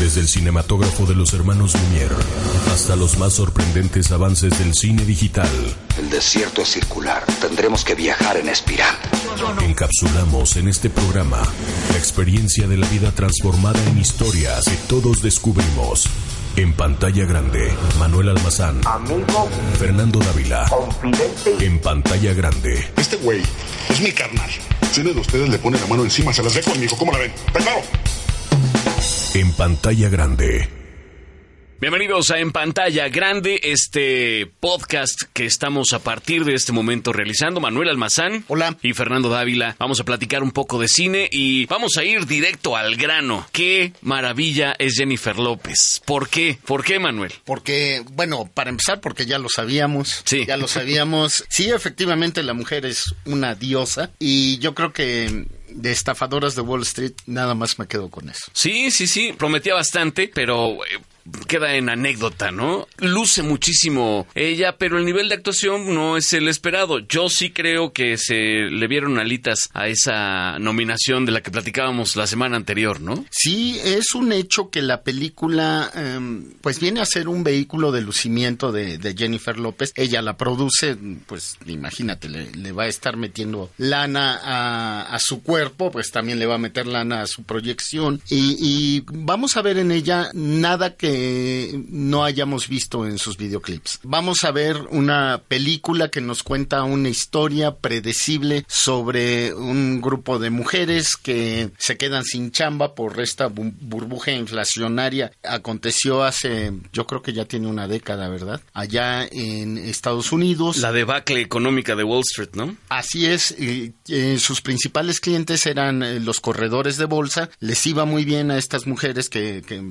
Desde el cinematógrafo de los hermanos Lumière hasta los más sorprendentes avances del cine digital. El desierto es circular. Tendremos que viajar en espiral. Encapsulamos en este programa la experiencia de la vida transformada en historias que todos descubrimos. En pantalla grande, Manuel Almazán. Amigo. Fernando Dávila. Confidente. En pantalla grande. Este güey es mi carnal. Si uno de ustedes le pone la mano encima, se las dejo, mijo. ¿Cómo la ven? ¡Preparo! En pantalla grande. Bienvenidos a En Pantalla Grande, este podcast que estamos a partir de este momento realizando. Manuel Almazán. Hola. Y Fernando Dávila. Vamos a platicar un poco de cine y vamos a ir directo al grano. Qué maravilla es Jennifer López. ¿Por qué? ¿Por qué, Manuel? Porque, bueno, para empezar, porque ya lo sabíamos. Sí. Ya lo sabíamos. Sí, efectivamente, la mujer es una diosa. Y yo creo que de estafadoras de Wall Street, nada más me quedo con eso. Sí, sí, sí. Prometía bastante, pero eh, queda en anécdota, ¿no? Luce muchísimo ella, pero el nivel de actuación no es el esperado. Yo sí creo que se le vieron alitas a esa nominación de la que platicábamos la semana anterior, ¿no? Sí, es un hecho que la película, em, pues viene a ser un vehículo de lucimiento de, Jennifer López. Ella la produce, pues imagínate, le, le va a estar metiendo lana a, a, su cuerpo, pues también le va a meter lana a su proyección. Y, y vamos a ver en ella nada que no hayamos visto en sus videoclips. Vamos a ver una película que nos cuenta una historia predecible sobre un grupo de mujeres que se quedan sin chamba por esta burbuja inflacionaria. Aconteció hace, yo creo que ya tiene una década, ¿verdad? Allá en Estados Unidos. La debacle económica de Wall Street, ¿no? Así es. Eh, eh, sus principales clientes eran eh, los corredores de bolsa. Les iba muy bien a estas mujeres que, que,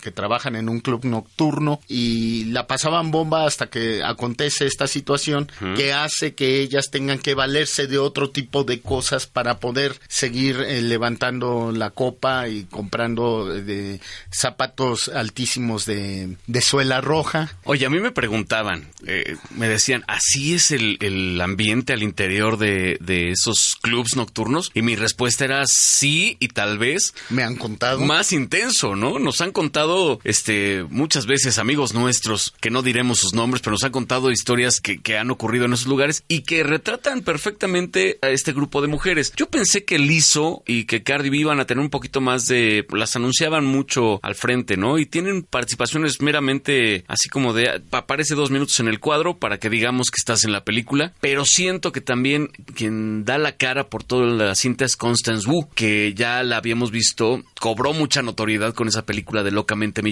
que trabajan en un club nocturno y la pasaban bomba hasta que acontece esta situación que hace que ellas tengan que valerse de otro tipo de cosas para poder seguir eh, levantando la copa y comprando eh, de zapatos altísimos de, de, suela roja. Oye, a mí me preguntaban, eh, me decían, ¿así es el, el ambiente al interior de, de, esos clubs nocturnos? Y mi respuesta era sí y tal vez... Me han contado. Más intenso, ¿no? Nos han contado, este, muchas veces amigos nuestros, que no diremos sus nombres, pero nos han contado historias que, que, han ocurrido en esos lugares y que retratan perfectamente a este grupo de mujeres. Yo pensé que Lizzo y que Cardi B iban a tener un poquito más de... las anunciaban mucho al frente, ¿no? Y tienen participaciones meramente así como de... aparece dos minutos en el cuadro para que digamos que estás en la película, pero siento que también quien da la cara por toda la cinta es Constance Wu, que ya la habíamos visto, cobró mucha notoriedad con esa película de Locamente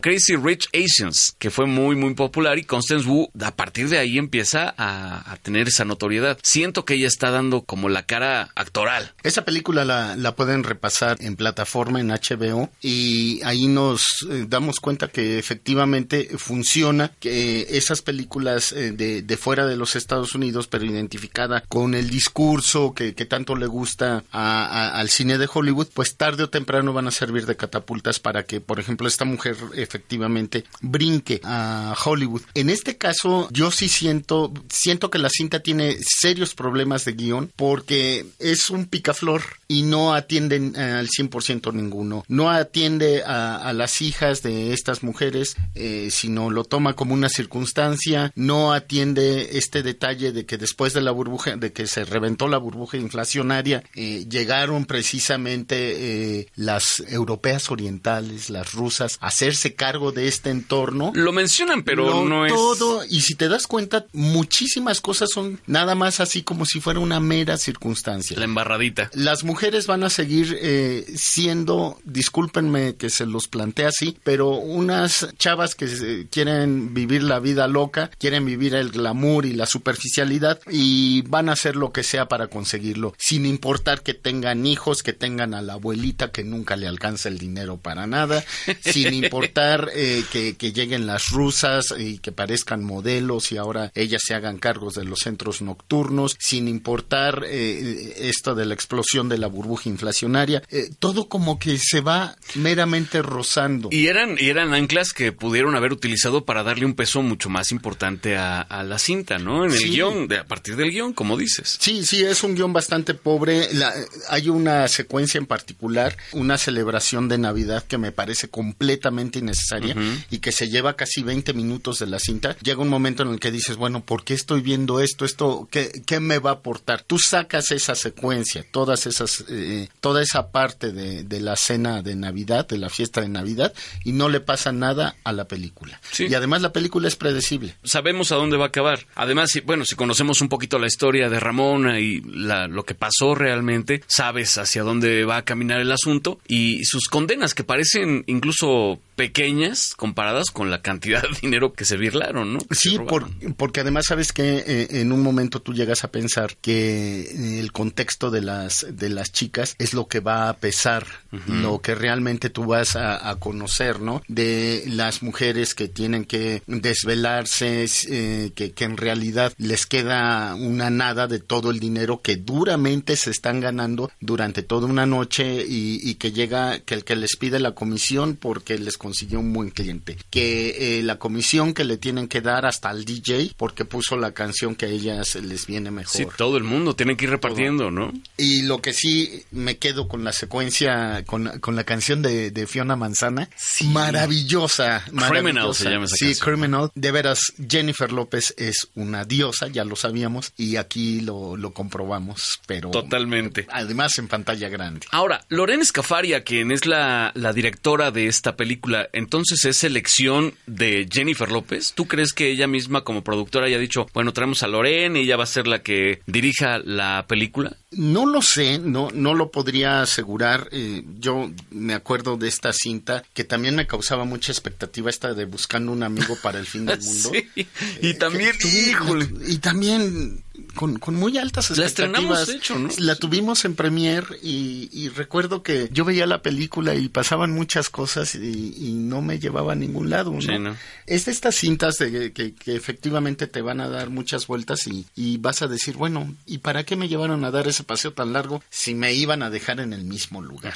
Crazy Rich Asians, que fue muy, muy popular y Constance Wu a partir de ahí empieza a, tener esa notoriedad. Siento que ella está dando como la cara actoral. Esa película la, pueden repasar en plataforma, en HBO, y ahí nos eh, damos cuenta que efectivamente funciona, que esas películas eh, de, fuera de los Estados Unidos, pero identificada con el discurso que, tanto le gusta al cine de Hollywood, pues tarde o temprano van a servir de catapultas para que, por ejemplo, esta mujer efectivamente brinque a Hollywood. En este caso, yo sí siento, siento que la cinta tiene serios problemas de guion porque es un picaflor y no atienden eh, al 100% ninguno. No atiende a, las hijas de estas mujeres, eh, sino lo toma como una circunstancia. No atiende este detalle de que después de la burbuja, de que se reventó la burbuja inflacionaria, eh, llegaron precisamente las europeas orientales, las rusas, a hacer hacerse cargo de este entorno. Lo mencionan, pero Lo- no es... todo, y si te das cuenta, muchísimas cosas son nada más así como si fuera una mera circunstancia. La embarradita. Las mujeres van a seguir eh, siendo, discúlpenme que se los plantee así, pero unas chavas que eh, quieren vivir la vida loca, quieren vivir el glamour y la superficialidad y van a hacer lo que sea para conseguirlo, sin importar que tengan hijos, que tengan a la abuelita que nunca le alcanza el dinero para nada, sin importar eh, que, que lleguen las rusas y que parezcan modelos y ahora ellas se hagan cargos de los centros nocturnos, sin importar eh, esto de la explosión de la burbuja inflacionaria, eh, todo como que se va meramente rozando. Y eran, y eran anclas que pudieron haber utilizado para darle un peso mucho más importante a, a la cinta, ¿no? En el Sí. guion, de, a partir del guion, como dices. Sí, sí, es un guion bastante pobre. La- hay una secuencia en particular, una celebración de Navidad que me parece completamente innecesaria y que se lleva casi 20 minutos de la cinta. Llega un momento en el que dices, bueno, ¿por qué estoy viendo esto? ¿Esto qué, qué me va a aportar? Tú sacas esa secuencia, todas esas, eh, toda esa parte de, de la cena de Navidad, de la fiesta de Navidad, y no le pasa nada a la película. Sí. Y además la película es predecible. sabemos a dónde va a acabar. Además, si, bueno, si conocemos un poquito la historia de Ramona y la- lo que pasó realmente, sabes hacia dónde va a caminar el asunto y sus condenas que parecen incluso pequeñas comparadas con la cantidad de dinero que se birlaron, ¿no? Que Sí, por- porque además sabes que eh, en un momento tú llegas a pensar que eh, el contexto de las de las chicas es lo que va a pesar, lo que realmente tú vas a, a conocer, ¿no? De las mujeres que tienen que desvelarse, eh, que, que en realidad les queda una nada de todo el dinero que duramente se están ganando durante toda una noche y, y que llega que el que les pide la comisión porque les consiguió un buen cliente, que eh, la comisión que le tienen que dar hasta al DJ porque puso la canción que a ellas les viene mejor. Sí, todo el mundo tiene que ir repartiendo, ¿no? Y lo que sí me quedo con la secuencia, con, con la canción de, de Fiona Manzana, maravillosa, maravillosa. se llama esa Sí, canción. Criminal. De veras, Jennifer López es una diosa, ya lo sabíamos, y aquí lo, lo comprobamos, pero... Totalmente. Además en pantalla grande. Ahora, Lorena Escafaria, quien es la, la directora de esta película, entonces es elección de Jennifer López. ¿Tú crees que ella misma como productora haya dicho, bueno, traemos a Lorena y ella va a ser la que dirija la película? No lo sé, no, no lo podría asegurar. Eh, yo me acuerdo de esta cinta que también me causaba mucha expectativa esta de buscando un amigo para el fin del mundo. Sí, y también, tuvi- híjole. Y también con, con muy altas La expectativas. estrenamos, de hecho, ¿no? La tuvimos en premier y, y recuerdo que yo veía la película y pasaban muchas cosas y, y no me llevaba a ningún lado. ¿no? Sí, ¿no? Es de estas cintas de que, que efectivamente te van a dar muchas vueltas y, y vas a decir, bueno, ¿y para qué me llevaron a dar ese paseo tan largo si me iban a dejar en el mismo lugar?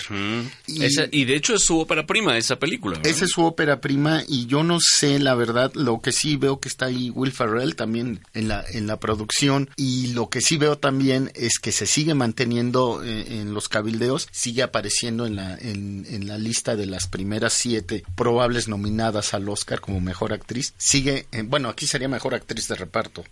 Y- Esa- y de hecho es su ópera prima, esa película. ¿no? esa es su ópera prima y yo no sé la verdad, lo que sí veo que está ahí Will Ferrell también en la en la producción y lo que sí veo también es que se sigue manteniendo eh, en los cabildeos, sigue apareciendo en la en, en la lista de las primeras siete probables nominadas al Oscar como mejor actriz. Sigue, eh, bueno, aquí sería mejor actriz de reparto.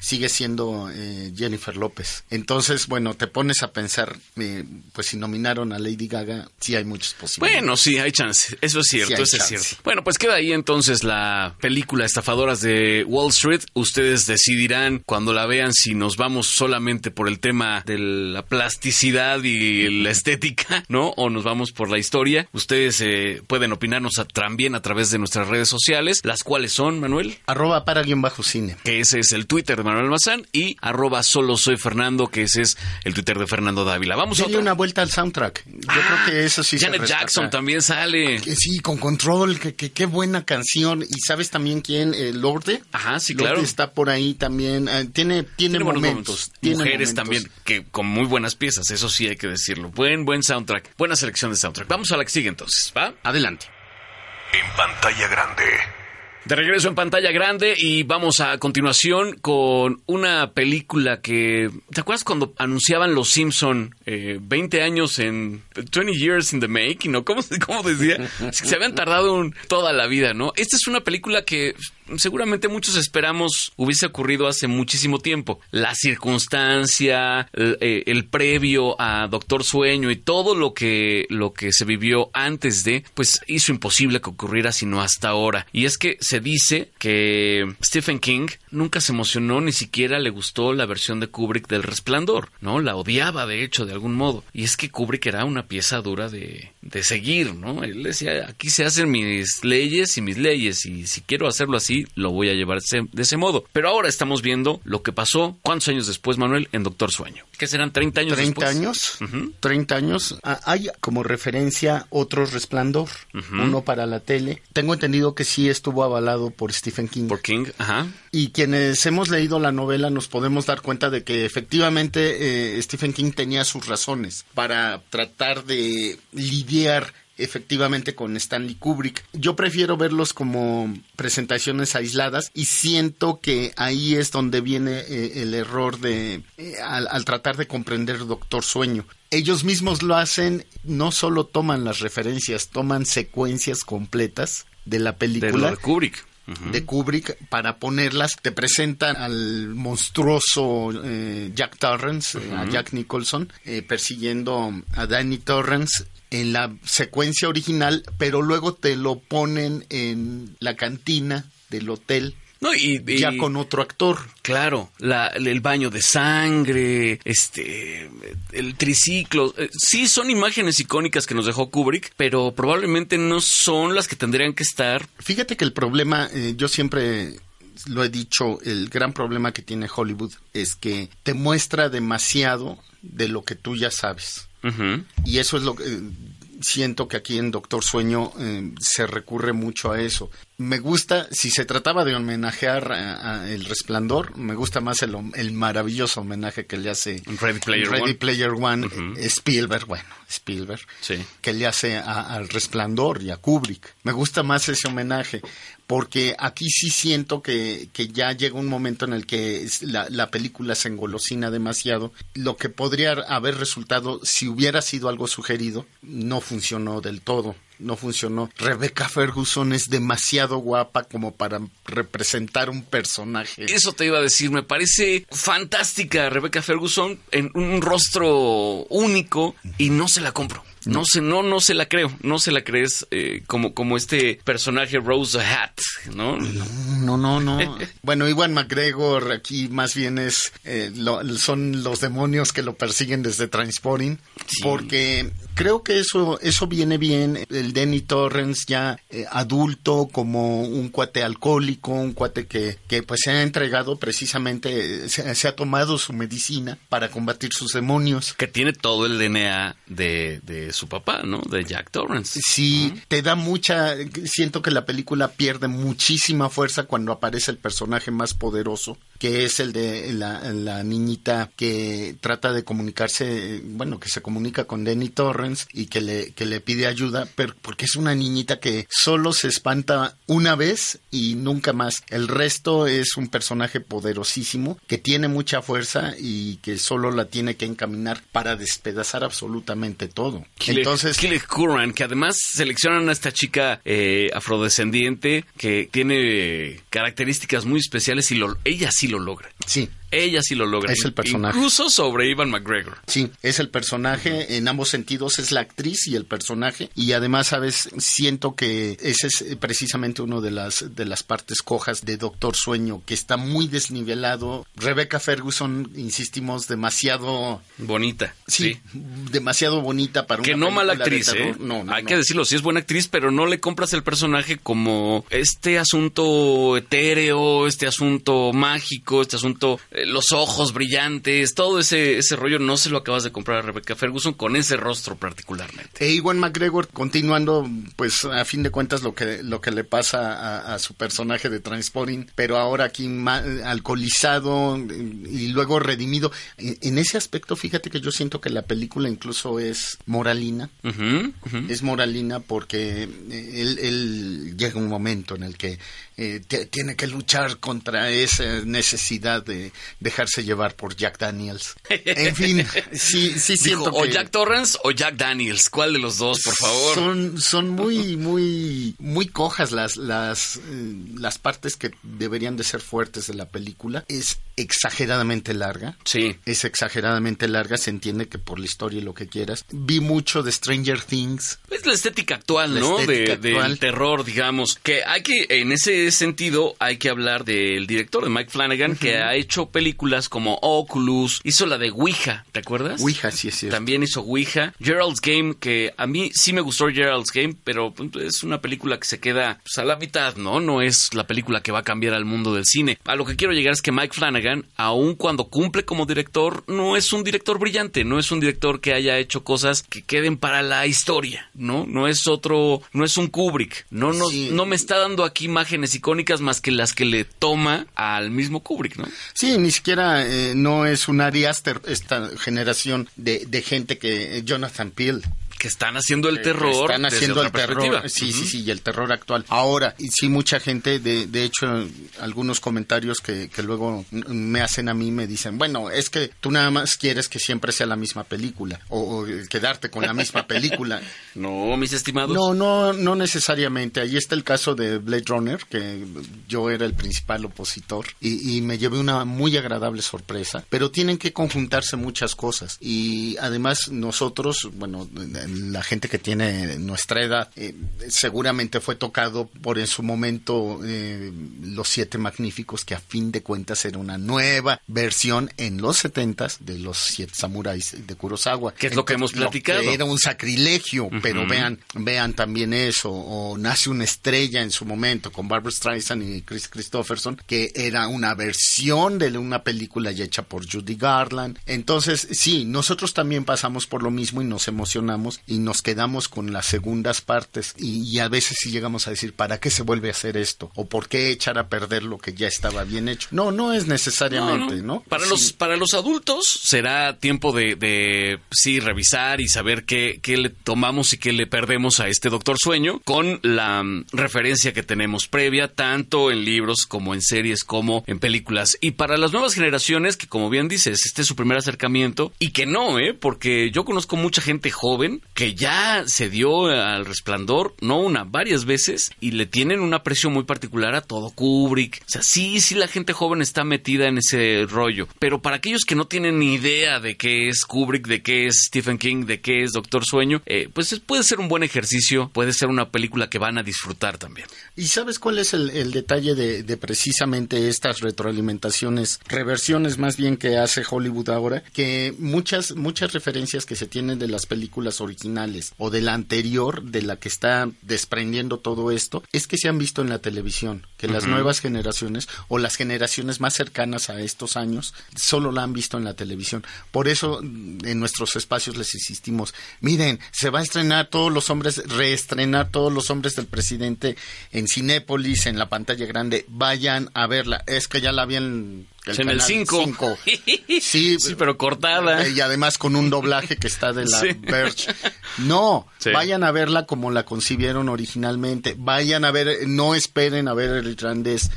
Sigue siendo eh, Jennifer López. Entonces, bueno, te pones a pensar, eh, pues si nominaron a Lady Gaga, sí hay muchas posibilidades. Bueno, sí, hay chance. Eso es cierto, Sí eso es cierto. Bueno, pues queda ahí entonces la película Estafadoras de Wall Street. Ustedes decidirán cuando la vean si nos vamos solamente por el tema de la plasticidad y la estética, ¿no? O nos vamos por la historia. Ustedes eh, pueden opinarnos a- también a través de nuestras redes sociales, las cuales son, Manuel. Arroba para guion bajo cine. que ese es el Twitter de Manuel Mazán, y arroba solo soy Fernando, que ese es el Twitter de Fernando Dávila. Vamos a Denle otra. una vuelta al soundtrack. Yo Ah, creo que eso sí Janet se. Jackson también sale. Que sí, con control, que, que- qué buena canción. Y sabes también quién, eh, Lorde. Ajá, sí, Lorde claro. está por ahí también. eh, tiene, tiene, momentos. momentos. tiene Mujeres momentos. también, que con muy buenas piezas, eso sí hay que decirlo. Buen, buen soundtrack. Buena selección de soundtrack. Vamos a la que sigue entonces, ¿va? Adelante. En pantalla grande. De regreso en pantalla grande y vamos a continuación con una película que... ¿Te acuerdas cuando anunciaban Los Simpson eh, 20 años en... 20 years in the making, ¿no? ¿Cómo, se- cómo decía? Se habían tardado un- toda la vida, ¿no? Esta es una película que seguramente muchos esperamos hubiese ocurrido hace muchísimo tiempo. La circunstancia, el, eh, el previo a Doctor Sueño y todo lo que, lo que se vivió antes de, pues hizo imposible que ocurriera sino hasta ahora. Y es que se dice que Stephen King nunca se emocionó ni siquiera le gustó la versión de Kubrick del Resplandor, ¿no? La odiaba de hecho de algún modo. Y es que Kubrick era una pieza dura de, de seguir, ¿no? Él decía, aquí se hacen mis leyes y mis leyes y si quiero hacerlo así, lo voy a llevar de ese modo. Pero ahora estamos viendo lo que pasó, ¿cuántos años después, Manuel, en Doctor Sueño? ¿Qué serán 30 años 30 años, 30 años. Ah, hay como referencia otro resplandor, uno para la tele. Tengo entendido que sí estuvo avalado por Stephen King. Por King, ajá. Y quienes hemos leído la novela nos podemos dar cuenta de que efectivamente eh, Stephen King tenía sus razones para tratar de lidiar efectivamente con Stanley Kubrick. Yo prefiero verlos como presentaciones aisladas y siento que ahí es donde viene eh, el error de eh, al, tratar de comprender Doctor Sueño. Ellos mismos lo hacen, no solo toman las referencias, toman secuencias completas de la película. De Kubrick de Kubrick para ponerlas. Te presentan al monstruoso eh, Jack Torrance, a Jack Nicholson, persiguiendo a Danny Torrance en la secuencia original, pero luego te lo ponen en la cantina del hotel no, y, ya con otro actor. Claro, la, el baño de sangre, este, el triciclo. Eh, sí, son imágenes icónicas que nos dejó Kubrick, pero probablemente no son las que tendrían que estar. Fíjate que el problema, eh, yo siempre lo he dicho, el gran problema que tiene Hollywood es que te muestra demasiado de lo que tú ya sabes. Y eso es lo que siento que aquí en Doctor Sueño eh, se recurre mucho a eso. Me gusta, si se trataba de homenajear a, El Resplandor, me gusta más el, el, maravilloso homenaje que le hace Ready Player Ready One, Player One Spielberg, bueno, Spielberg, sí. que le hace al Resplandor y a Kubrick. Me gusta más ese homenaje porque aquí sí siento que, que ya llega un momento en el que la, la, película se engolosina demasiado. Lo que podría haber resultado si hubiera sido algo sugerido no funcionó del todo. No funcionó. Rebecca Ferguson es demasiado guapa como para representar un personaje. Eso te iba a decir, me parece fantástica Rebecca Ferguson en un rostro único y no se la compro. No sé, no, no se la creo, no se la crees eh, como, como este personaje Rose Hat, ¿no? No, no, no. bueno, Iwan McGregor aquí más bien es, eh, son los demonios que lo persiguen desde Transporting, porque creo que eso, eso viene bien. El Denny Torrens ya eh, adulto, como un cuate alcohólico, un cuate que, que pues se ha entregado precisamente, se, se, ha tomado su medicina para combatir sus demonios. Que tiene todo el DNA de, de su papá, ¿no? De Jack Torrance. Sí, te da mucha, siento que la película pierde muchísima fuerza cuando aparece el personaje más poderoso, que es el de la, niñita que trata de comunicarse, bueno, que se comunica con Denny Torrance y que le, que le pide ayuda, pero porque es una niñita que solo se espanta una vez y nunca más. El resto es un personaje poderosísimo que tiene mucha fuerza y que solo la tiene que encaminar para despedazar absolutamente todo. Entonces, Kille Curran, que además seleccionan a esta chica eh, afrodescendiente que tiene características muy especiales y lo, ella sí lo logra. Sí. Ella sí lo logra. Es el personaje. Incluso sobre Ivan McGregor. Sí, es el personaje en ambos sentidos, es la actriz y el personaje. Y además, sabes, siento que ese es precisamente uno de las, de las partes cojas de Doctor Sueño, que está muy desnivelado. Rebecca Ferguson, insistimos, demasiado... Bonita. Sí, demasiado bonita para Que no mala actriz, ¿eh? No, no, Hay que decirlo, sí es buena actriz, pero no le compras el personaje como este asunto etéreo, este asunto mágico, este asunto eh, los ojos brillantes, todo ese, ese rollo no se lo acabas de comprar a Rebecca Ferguson con ese rostro particularmente. E Iwan McGregor, continuando, pues a fin de cuentas lo que, lo que le pasa a, su personaje de Transporting, pero ahora aquí alcoholizado y luego redimido. En, ese aspecto, fíjate que yo siento que la película incluso es moralina. Es moralina porque él, él llega un momento en el que eh, tiene que luchar contra esa necesidad de, dejarse llevar por Jack Daniels. En fin, sí, sí Dijo, siento o que Jack Torrance o Jack Daniels. ¿Cuál de los dos, por favor? son, son muy, muy, muy cojas las, las, eh, las partes que deberían de ser fuertes de la película. Es exageradamente larga. Sí. Es exageradamente larga, se entiende que por la historia y lo que quieras. Vi mucho de Stranger Things. Es la estética actual, La ¿no? estética de, actual. Del terror, digamos. Que hay que, en ese sentido, hay que hablar del director, de Mike Flanagan, que ha hecho películas como Oculus, hizo la de Ouija, ¿te acuerdas? Ouija, sí cierto. También hizo Ouija. Gerald's Game, que a mí sí me gustó Gerald's Game, pero es una película que se queda pues, a la mitad, ¿no? No es la película que va a cambiar al mundo del cine. A lo que quiero llegar es que Mike Flanagan, aun cuando cumple como director, no es un director brillante, no es un director que haya hecho cosas que queden para la historia, ¿no? No es otro, no es un Kubrick. No, no, Sí. no me está dando aquí imágenes icónicas más que las que le toma al mismo Kubrick, ¿no? Sí, ni siquiera eh, no es un Ari Aster esta generación de, de gente que eh, Jonathan Peel Que están haciendo el terror. están haciendo el terror. sí sí sí y el terror actual. Ahora y sí mucha gente de, de hecho algunos comentarios que, que luego me hacen a mí me dicen bueno es que tú nada más quieres que siempre sea la misma película o, o quedarte con la misma película No, mis estimados. no no no necesariamente. Ahí está el caso de Blade Runner que yo era el principal opositor y, y me llevé una muy agradable sorpresa pero tienen que conjuntarse muchas cosas. Y además nosotros bueno la gente que tiene nuestra edad eh, seguramente fue tocado por en su momento eh, los siete magníficos que a fin de cuentas era una nueva versión en los setentas de los siete samuráis de Kurosawa. Que es lo que hemos platicado. que era un sacrilegio pero vean vean también eso o nace una estrella en su momento con Barbara Streisand y Chris Christopherson que era una versión de una película ya hecha por Judy Garland. Entonces sí nosotros también pasamos por lo mismo y nos emocionamos y nos quedamos con las segundas partes y, y a veces sí llegamos a decir para qué se vuelve a hacer esto o por qué echar a perder lo que ya estaba bien hecho no no es necesariamente no, No, Para Sí. los para los adultos será tiempo de, de sí revisar y saber qué, qué le tomamos y qué le perdemos a este Doctor Sueño con la mm, referencia que tenemos previa tanto en libros como en series como en películas. Y para las nuevas generaciones que como bien dices este es su primer acercamiento y que no eh porque yo conozco mucha gente joven que ya se dio al resplandor no una varias veces y le tienen un aprecio muy particular a todo Kubrick. O sea sí sí la gente joven está metida en ese rollo. Pero para aquellos que no tienen ni idea de qué es Kubrick de qué es Stephen King de qué es Doctor Sueño eh, pues es- puede ser un buen ejercicio puede ser una película que van a disfrutar también. ¿Y sabes cuál es el, el detalle de, de precisamente estas retroalimentaciones, reversiones más bien que hace Hollywood ahora? Que muchas, muchas referencias que se tienen de las películas originales o de la anterior, de la que está desprendiendo todo esto, es que se han visto en la televisión, que las nuevas generaciones o las generaciones más cercanas a estos años solo la han visto en la televisión. Por eso mm, en nuestros espacios les insistimos, miren, se va a estrenar todos los hombres, reestrenar todos los hombres del presidente en Cinépolis, en la pantalla grande, vayan a verla. Es que ya la habían en el canal 5 cinco. Sí, sí pero cortada eh, y además con un doblaje que está de la Sí. Verge. No, Sí. vayan a verla como la concibieron originalmente. Vayan a ver, no esperen a ver el irlandés.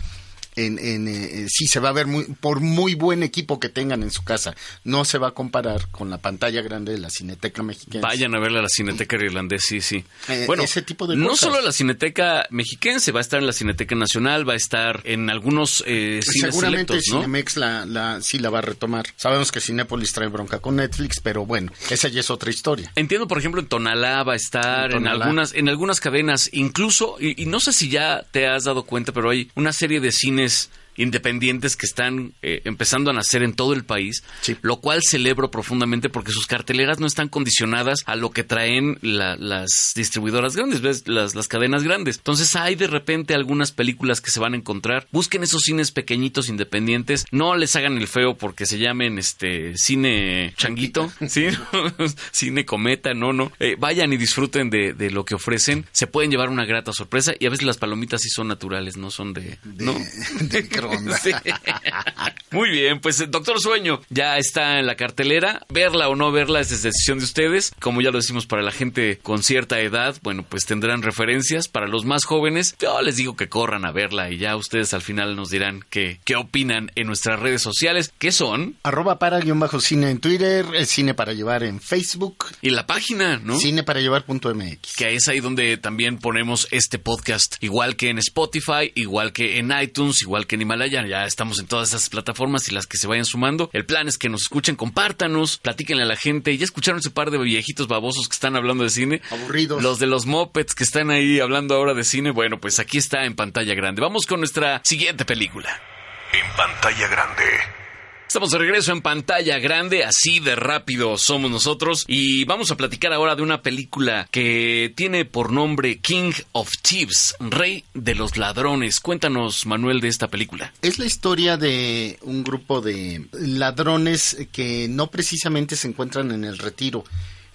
En, en, eh, sí, se va a ver muy, por muy buen equipo que tengan en su casa. No se va a comparar con la pantalla grande de la Cineteca Mexicana. Vayan a verla a la Cineteca Irlandés, sí, sí. Eh, bueno, ese tipo de no solo la Cineteca Mexiquense, va a estar en la Cineteca Nacional, va a estar en algunos eh, cines Seguramente selectos, ¿no? Cinemex la, la, sí la va a retomar. Sabemos que Cinépolis trae bronca con Netflix, pero bueno, esa ya es otra historia. Entiendo, por ejemplo, en Tonalá va a estar, En algunas, en algunas cadenas, incluso, y, y no sé si ya te has dado cuenta, pero hay una serie de cines goodness independientes que están eh, empezando a nacer en todo el país, Sí. lo cual celebro profundamente porque sus carteleras no están condicionadas a lo que traen la- las distribuidoras grandes, ¿ves? Las, las cadenas grandes. Entonces hay de repente algunas películas que se van a encontrar. Busquen esos cines pequeñitos, independientes. No les hagan el feo porque se llamen este cine changuito, ¿sí? cine cometa, no, no. Eh, vayan y disfruten de, de lo que ofrecen. Se pueden llevar una grata sorpresa y a veces las palomitas sí son naturales, no son de... De, ¿no? de microondas. Sí. Muy bien, pues eh, Doctor Sueño ya está en la cartelera. Verla o no verla es decisión de ustedes. Como ya lo decimos para la gente con cierta edad, bueno, pues tendrán referencias. Para los más jóvenes, yo les digo que corran a verla y ya ustedes al final nos dirán qué, qué opinan en nuestras redes sociales, que son... Arroba para guion bajo cine en Twitter, el cine para llevar en Facebook. Y la página, ¿no? Cine para llevar.mx. Que es ahí donde también ponemos este podcast, igual que en Spotify, igual que en iTunes, igual que en Himalaya. Ya estamos en todas esas plataformas y las que se vayan sumando. El plan es que nos escuchen, compártanos, platíquenle a la gente. Ya escucharon ese par de viejitos babosos que están hablando de cine. Aburridos. Los de los mopeds que están ahí hablando ahora de cine. Bueno, pues aquí está en pantalla grande. Vamos con nuestra siguiente película. En pantalla grande. Estamos de regreso en pantalla grande, así de rápido somos nosotros y vamos a platicar ahora de una película que tiene por nombre King of Thieves, Rey de los Ladrones. Cuéntanos, Manuel, de esta película. Es la historia de un grupo de ladrones que no precisamente se encuentran en el retiro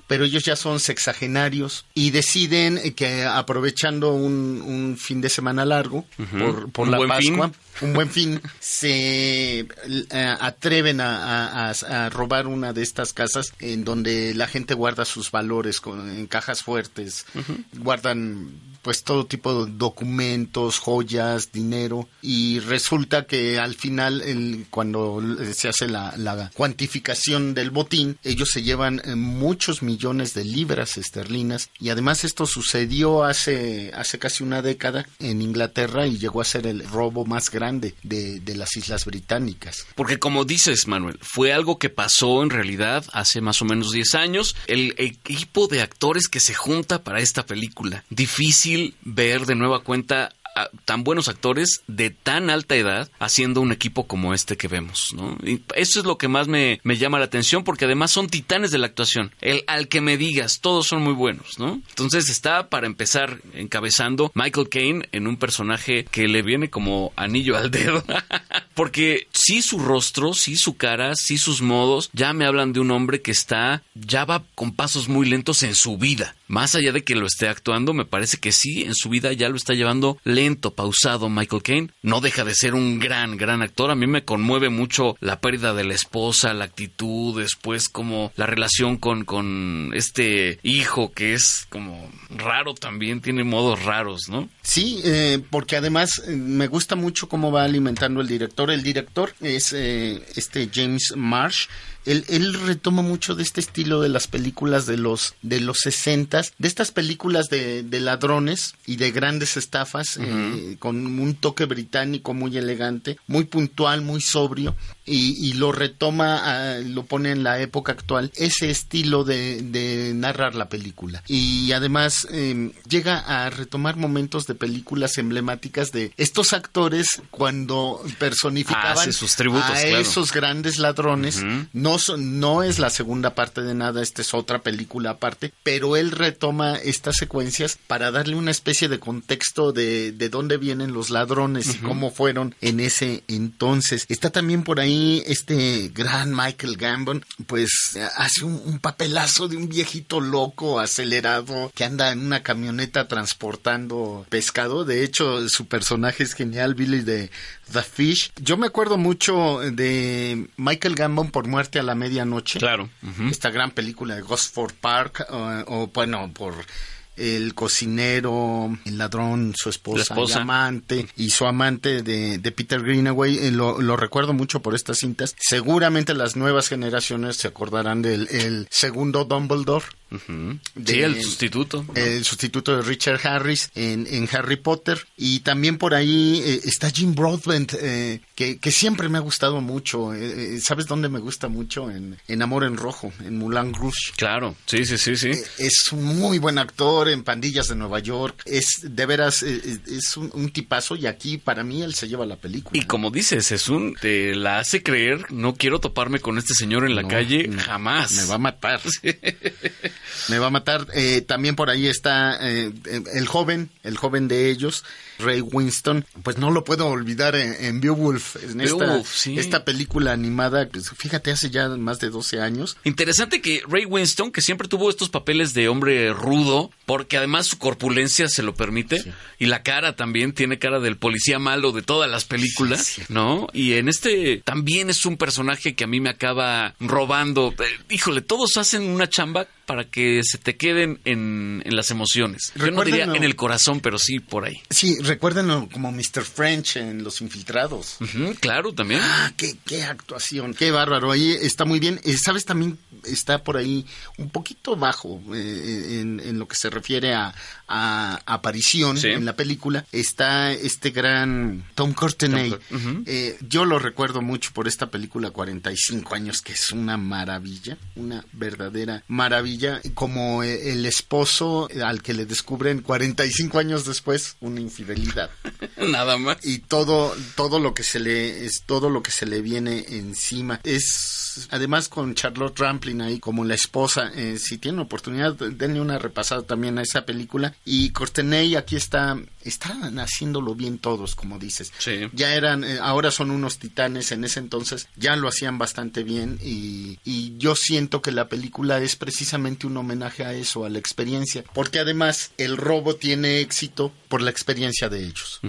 pero ellos ya son sexagenarios y deciden que aprovechando un, un fin de semana largo por, por la Pascua, fin. un buen fin, se eh, atreven a, a- a robar una de estas casas en donde la gente guarda sus valores con, en cajas fuertes, guardan pues todo tipo de documentos, joyas, dinero y resulta que al final el- cuando se hace la, cuantificación del botín ellos se llevan eh, muchos millones de libras esterlinas y además esto sucedió hace hace casi una década en Inglaterra y llegó a ser el robo más grande de, de las Islas Británicas. Porque como dices, Manuel, fue algo que pasó en realidad hace más o menos 10 años. El equipo de actores que se junta para esta película. Difícil ver de nueva cuenta tan buenos actores de tan alta edad haciendo un equipo como este que vemos, ¿no? Y eso es lo que más me, me llama la atención porque además son titanes de la actuación. El al que me digas, todos son muy buenos, ¿no? Entonces está para empezar encabezando Michael Caine en un personaje que le viene como anillo al dedo. Porque sí su rostro, sí su cara, sí sus modos, ya me hablan de un hombre que está, ya va con pasos muy lentos en su vida. Más allá de que lo esté actuando, me parece que sí, en su vida ya lo está llevando lento, pausado Michael Caine. No deja de ser un gran, gran actor. A mí me conmueve mucho la pérdida de la esposa, la actitud, después como la relación con, con este hijo que es como raro también, tiene modos raros, ¿no? Sí, eh, porque además eh, me gusta mucho cómo va alimentando el director. El director es eh, este James Marsh. Él, él retoma mucho de este estilo de las películas de los de los sesentas, de estas películas de, de ladrones y de grandes estafas, eh, con un toque británico muy elegante, muy puntual, muy sobrio, y, y lo retoma, ah, lo pone en la época actual, ese estilo de, de narrar la película. Y además eh, llega a retomar momentos de películas emblemáticas de estos actores cuando personificaban Hace sus tributos, a claro. esos grandes ladrones. No, no es la segunda parte de nada, esta es otra película aparte, pero él retoma estas secuencias para darle una especie de contexto de, de dónde vienen los ladrones y cómo fueron en ese entonces. Está también por ahí este gran Michael Gambon, pues hace un, un papelazo de un viejito loco, acelerado, que anda en una camioneta transportando pescado. De hecho, su personaje es genial, Billy de The Fish. Yo me acuerdo mucho de Michael Gambon por Muerte a la Medianoche. Claro. Esta gran película de Gosford Park, o, o, bueno, por el cocinero, el ladrón, su esposa, La esposa. y amante y su amante de, de Peter Greenaway. eh, lo, lo recuerdo mucho por estas cintas. Seguramente las nuevas generaciones se acordarán del el segundo Dumbledore. De- Sí, el sustituto. El sustituto de Richard Harris en, en Harry Potter. Y también por ahí eh, está Jim Broadbent, eh, que, que siempre me ha gustado mucho. Eh, ¿Sabes dónde me gusta mucho? En, en Amor en Rojo, en Moulin Rouge. Claro, sí, sí, sí, sí. Es un muy buen actor en Pandillas de Nueva York. Es de veras, eh, eh, es un, un tipazo y aquí para mí él se lleva la película. Y como dices, es un te la hace creer, no quiero toparme con este señor en la No, calle no, jamás. Me va a matar. Me va a matar. Eh, también por ahí está eh, el joven, el joven de ellos, Ray Winston. Pues no lo puedo olvidar en, en Beowulf, en esta, Beowulf, sí. esta película animada, pues, fíjate, hace ya más de 12 años. Interesante que Ray Winston, que siempre tuvo estos papeles de hombre rudo, porque además su corpulencia se lo permite, y la cara también tiene cara del policía malo de todas las películas, Sí, sí. ¿no? Y en este también es un personaje que a mí me acaba robando. Eh, híjole, todos hacen una chamba para que se te queden en, en las emociones. Yo no diría en el corazón, pero sí por ahí. Sí, recuérdenlo como Mr. French en Los Infiltrados. Claro, también. Ah, qué, qué actuación, qué bárbaro. Ahí está muy bien. Eh, Sabes, también está por ahí un poquito bajo eh, en, en lo que se refiere a, a aparición Sí. en la película. Está este gran Tom Courtenay. Tom. Eh, yo lo recuerdo mucho por esta película 45 años, que es una maravilla, una verdadera maravilla. Como eh, el esposo al que le descubren 45 años después una infidelidad Nada más. y todo todo lo que se le es todo lo que se le viene encima es además con Charlotte Rampling ahí como la esposa eh, si tienen oportunidad denle una repasada también a esa película y Courtenay aquí está están haciéndolo bien todos como dices Sí. ya eran eh, ahora son unos titanes en ese entonces ya lo hacían bastante bien y, y yo siento que la película es precisamente un homenaje a eso a la experiencia porque además el robo tiene éxito por la experiencia de ellos.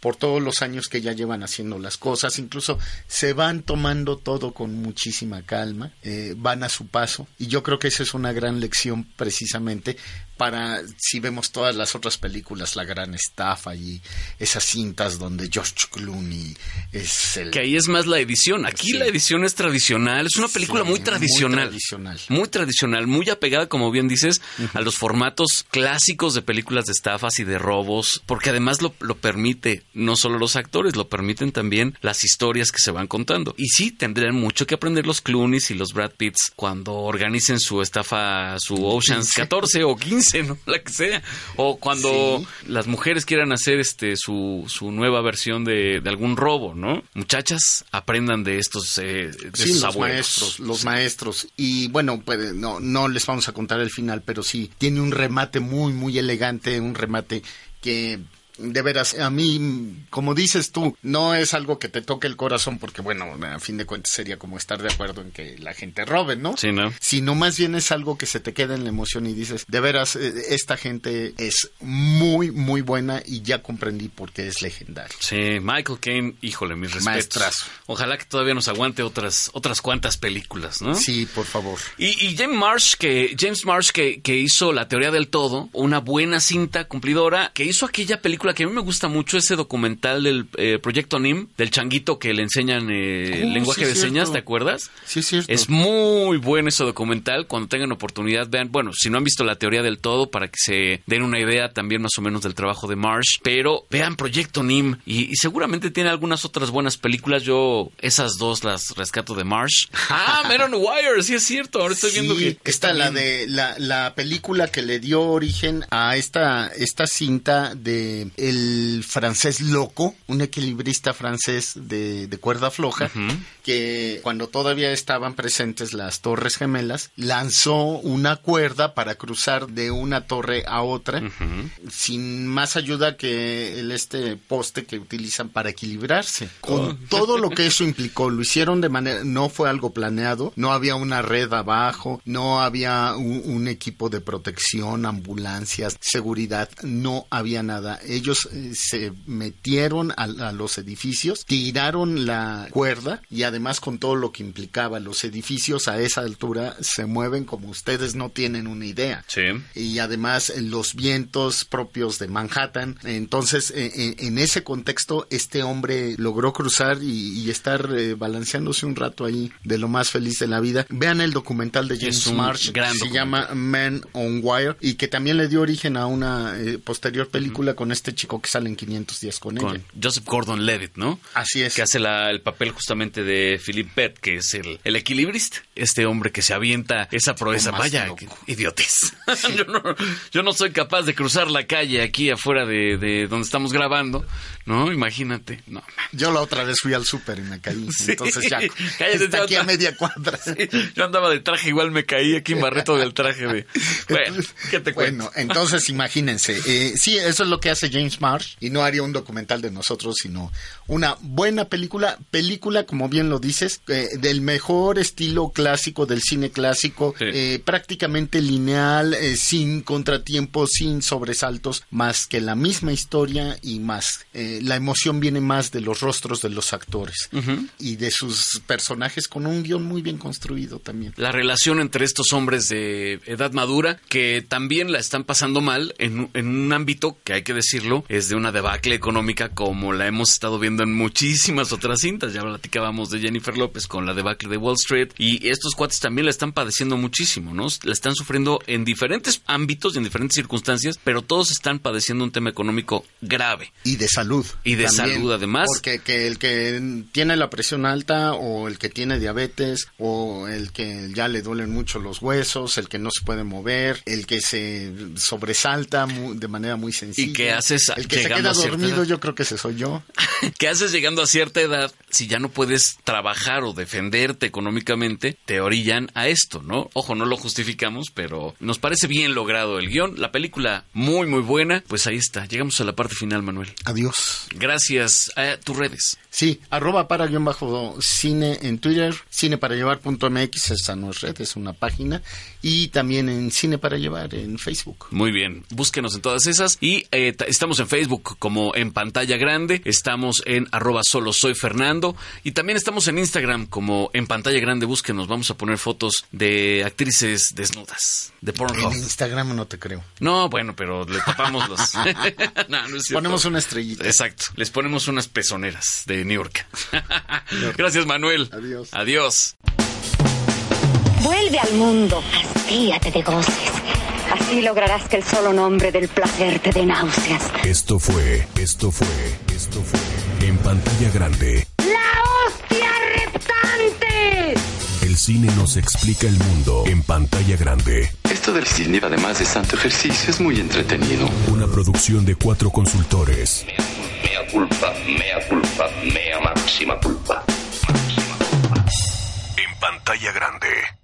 Por todos los años que ya llevan haciendo las cosas, incluso se van tomando todo con muchísima calma, eh, van a su paso, y yo creo que esa es una gran lección precisamente para si vemos todas las otras películas, La Gran Estafa y esas cintas donde George Clooney es el... Que ahí es más la edición. Aquí Sí. la edición es tradicional. Es una película Sí, muy muy tradicional. tradicional. Muy tradicional, muy apegada, como bien dices, a los formatos clásicos de películas de estafas y de robos, porque además lo, lo permite, no solo los actores, lo permiten también las historias que se van contando. Y sí, tendrían mucho que aprender los Clooneys y los Brad Pitts cuando organicen su estafa, su Oceans 14 o 15, ¿no? La que sea. O cuando Sí. las mujeres quieran hacer este su, su nueva versión de, de algún robo, ¿no? Muchachas, aprendan de estos, eh, de Sí, sus los abuelos. maestros, los maestros. Y bueno, pues no, no les vamos a contar el final, pero sí, tiene un remate muy, muy elegante, un remate que de veras, a mí, como dices tú, no es algo que te toque el corazón, porque bueno, a fin de cuentas sería como estar de acuerdo en que la gente robe, ¿no? Sí, ¿no? Sino más bien es algo que se te queda en la emoción y dices, de veras, eh, esta gente es muy, muy buena y ya comprendí por qué es legendaria. Sí, Michael Caine, híjole, mis respetos. Maestrazo. Ojalá que todavía nos aguante otras, otras cuantas películas, ¿no? Sí, por favor. Y, y James Marsh, que, James Marsh que, que hizo La Teoría del Todo, una buena cinta cumplidora, que hizo aquella película que a mí me gusta mucho, ese documental del eh, Proyecto NIM, del changuito que le enseñan eh, Oh, lenguaje sí, de señas, ¿te acuerdas? Sí, es cierto. Es muy bueno ese documental. Cuando tengan oportunidad, vean. Bueno, si no han visto la teoría del todo, para que se den una idea también más o menos del trabajo de Marsh. Pero vean Proyecto NIM y, y seguramente tiene algunas otras buenas películas. Yo esas dos las rescato de Marsh. Ah, Men on Wire, sí es cierto. Ahora estoy viendo que está la de la, la película que le dio origen a esta esta cinta de el francés loco, un equilibrista francés de, de cuerda floja que cuando todavía estaban presentes las torres gemelas lanzó una cuerda para cruzar de una torre a otra sin más ayuda que el este poste que utilizan para equilibrarse. Con todo lo que eso implicó, lo hicieron de manera, no fue algo planeado, no había una red abajo, no había un, un equipo de protección, ambulancias, seguridad, no había nada. Ellos eh, se metieron a, a los edificios, tiraron la cuerda y además con todo lo que implicaba los edificios a esa altura se mueven como ustedes no tienen una idea Sí. y además eh, los vientos propios de Manhattan. Entonces, eh, en ese contexto, este hombre logró cruzar y, y estar eh, balanceándose un rato ahí de lo más feliz de la vida. Vean el documental de James Marsh, gran que se llama Man on Wire, y que también le dio origen a una posterior película con este chico que sale en 500 días con, Con ella. Joseph Gordon-Levitt, ¿no? Así es. Que hace la- el papel justamente de Philip Pett, que es el, el equilibrista. Este hombre que se avienta esa proeza. Vaya, idiotez. yo, no, yo no soy capaz de cruzar la calle aquí afuera de, de donde estamos grabando, ¿no? Imagínate. No, Yo la otra vez fui al súper y me caí. Sí. Entonces ya Cállate, está aquí a media cuadra. Yo andaba de traje, igual me caí aquí en Barreto del traje de... Bueno, ¿qué te cuento? Bueno, entonces imagínense. eh, sí, eso es lo que hace James Marsh y no haría un documental de nosotros, sino una buena película. Película, como bien lo dices, eh, del mejor estilo clásico, del cine clásico, Sí. eh, prácticamente lineal, eh, sin contratiempos, sin sobresaltos, más que la misma historia y más. eh, la emoción viene más de los rostros de los actores y de sus personajes con un guion muy bien construido también. la relación entre estos hombres de edad madura que también la están pasando mal en, un- en un ámbito que hay que decirlo es de una debacle económica como la hemos estado viendo en muchísimas otras cintas ya platicábamos de Jennifer López con la debacle de Wall Street y estos cuates también la están padeciendo muchísimo no la están sufriendo en diferentes ámbitos y en diferentes circunstancias pero todos están padeciendo un tema económico grave Y de salud. Y de salud, además. Porque que el que tiene la presión alta o el que tiene diabetes o el que ya le duelen mucho los huesos, el que no se puede mover, el que se sobresalta de manera muy sencilla. ¿Y qué haces El que se queda dormido, edad? yo creo que ese soy yo. ¿Qué haces llegando a cierta edad si ya no puedes trabajar o defenderte económicamente? Te orillan a esto, ¿no? Ojo, no lo justificamos, pero nos parece bien logrado el guion. La película muy, muy buena. Pues ahí está. Llegamos a la parte final, Manuel. Adiós. Gracias a tus redes. Sí, arroba para guion bajo cine en Twitter, cineparallevar.mx, esa no es red, es una página, y también en Cine para Llevar en Facebook. Muy bien, búsquenos en todas esas. Y eh, ta- estamos en Facebook como en pantalla grande, estamos en arroba solo soy Fernando y también estamos en Instagram como en pantalla grande, búsquenos, vamos a poner fotos de actrices desnudas, de Pornhub. En Instagram no te creo. No, bueno, pero le tapamos los... no, no es cierto. Ponemos una estrellita. Exacto, les ponemos unas pezoneras de New York. Gracias, Manuel. Adiós. Adiós. Vuelve al mundo, hastíate de goces. Así lograrás que el solo nombre del placer te dé náuseas. Esto fue, esto fue, esto fue en pantalla grande. ¡La hostia reptante! El cine nos explica el mundo en pantalla grande. Esto del cine, además de santo ejercicio, es muy entretenido. Una producción de cuatro consultores. Mea culpa, mea culpa, mea máxima culpa. En pantalla grande.